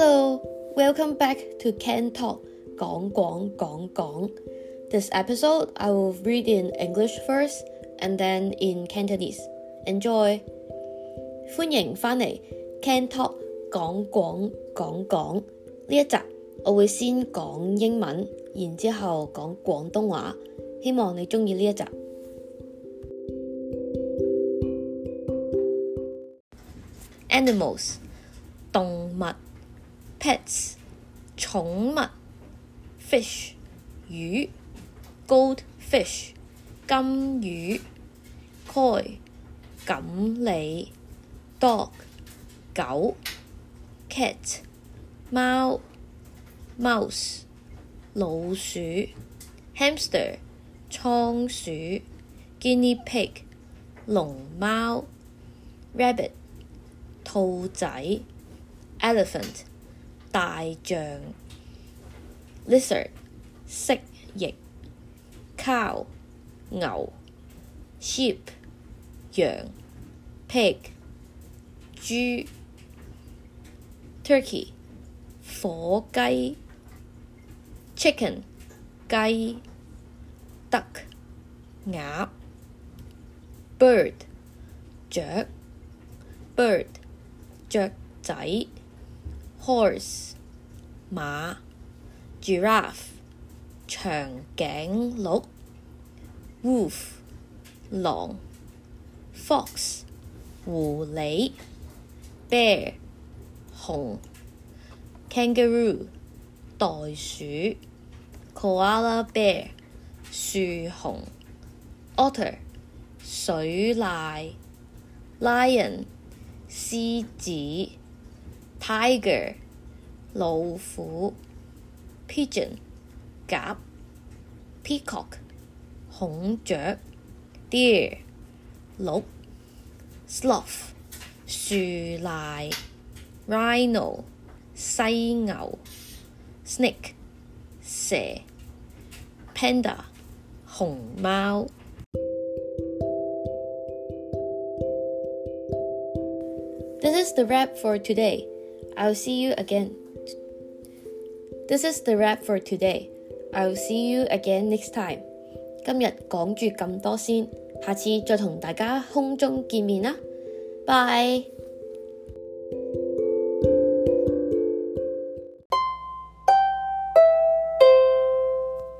Welcome back to Can Talk 讲讲讲讲。This episode I will read in English first and then in Cantonese. Enjoy！欢迎返嚟 Can Talk 讲讲讲讲呢一集，我会先讲英文，然之后讲广东话。希望你钟意呢一集。Animals 动物 pets 寵物 fish 魚 goldfish 金魚 koi 錦鯉 dog 狗 cat 貓 mouse 老鼠 hamster 倉鼠 guinea pig 龍貓 rabbit 兔仔 elephant 大象 lizard 蜥蜴 cow 牛 sheep 羊 pig 豬 turkey 火雞 chicken 雞 duck 鴨 bird 雀 bird 雀仔 horse 馬 giraffe 長頸鹿 wolf 狼 fox 狐狸 bear 熊 kangaroo 袋鼠 koala bear 樹熊 otter 水獺 lion 獅子 tiger 老虎 pigeon 鸽 peacock 孔雀 deer 鹿 sloth 树獭 rhino 犀牛 snake 蛇 panda 熊猫。This is the wrap for today. I'll see you again. This is the wrap for today. I'll see you again next time. 今日讲住咁多先，下次再同大家空中见面啦，拜。